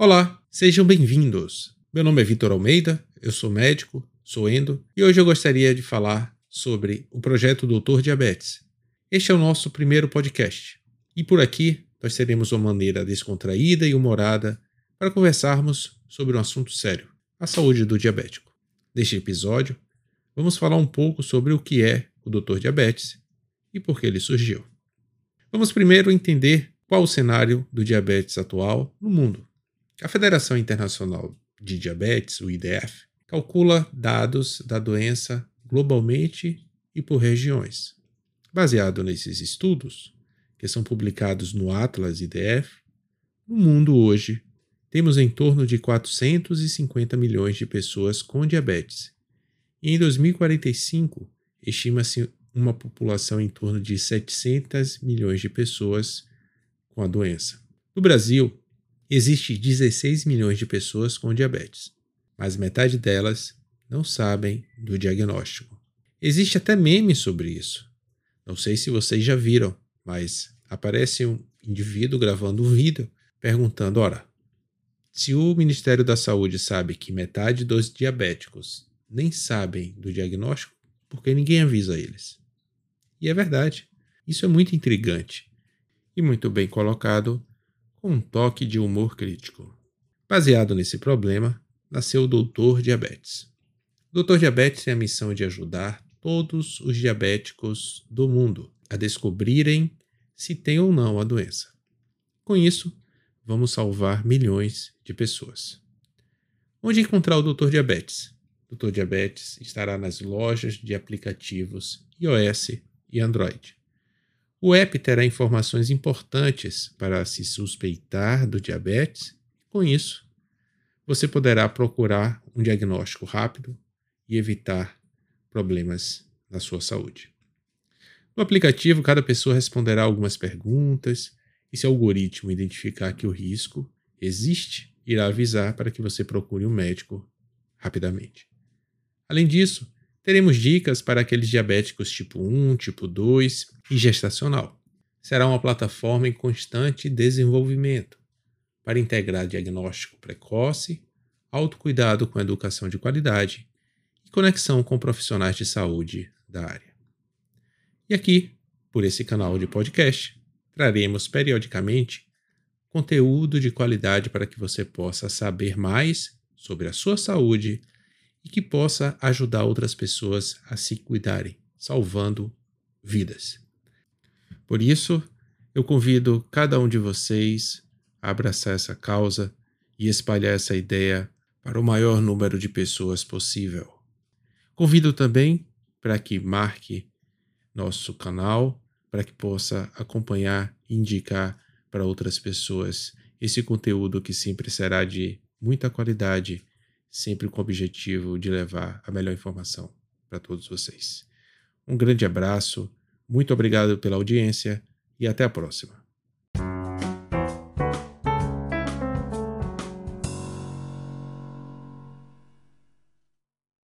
Olá, sejam bem-vindos. Meu nome é Vitor Almeida, eu sou médico, sou endo, e hoje eu gostaria de falar sobre o projeto Doutor Diabetes. Este é o nosso primeiro podcast, e por aqui nós teremos uma maneira descontraída e humorada para conversarmos sobre um assunto sério, a saúde do diabético. Neste episódio, vamos falar um pouco sobre o que é o Doutor Diabetes e por que ele surgiu. Vamos primeiro entender qual o cenário do diabetes atual no mundo. A Federação Internacional de Diabetes, o IDF, calcula dados da doença globalmente e por regiões. Baseado nesses estudos, que são publicados no Atlas IDF, no mundo hoje temos em torno de 450 milhões de pessoas com diabetes. E em 2045, estima-se uma população em torno de 700 milhões de pessoas com a doença. No Brasil, Existe 16 milhões de pessoas com diabetes, mas metade delas não sabem do diagnóstico. Existe até meme sobre isso. Não sei se vocês já viram, mas aparece um indivíduo gravando um vídeo perguntando: ora, se o Ministério da Saúde sabe que metade dos diabéticos nem sabem do diagnóstico, por que ninguém avisa eles? E é verdade. Isso é muito intrigante e muito bem colocado com um toque de humor crítico. Baseado nesse problema, nasceu o Doutor Diabetes. O Doutor Diabetes tem a missão de ajudar todos os diabéticos do mundo a descobrirem se têm ou não a doença. Com isso, vamos salvar milhões de pessoas. Onde encontrar o Doutor Diabetes? O Diabetes estará nas lojas de aplicativos iOS e Android. O app terá informações importantes para se suspeitar do diabetes. Com isso, você poderá procurar um diagnóstico rápido e evitar problemas na sua saúde. No aplicativo, cada pessoa responderá algumas perguntas e se o algoritmo identificar que o risco existe, irá avisar para que você procure um médico rapidamente. Além disso, teremos dicas para aqueles diabéticos tipo 1, tipo 2 e gestacional. Será uma plataforma em constante desenvolvimento para integrar diagnóstico precoce, autocuidado com educação de qualidade e conexão com profissionais de saúde da área. E aqui, por esse canal de podcast, traremos periodicamente conteúdo de qualidade para que você possa saber mais sobre a sua saúde e que possa ajudar outras pessoas a se cuidarem, salvando vidas. Por isso, eu convido cada um de vocês a abraçar essa causa e espalhar essa ideia para o maior número de pessoas possível. Convido também para que marque nosso canal, para que possa acompanhar e indicar para outras pessoas esse conteúdo que sempre será de muita qualidade sempre com o objetivo de levar a melhor informação para todos vocês. Um grande abraço, muito obrigado pela audiência e até a próxima.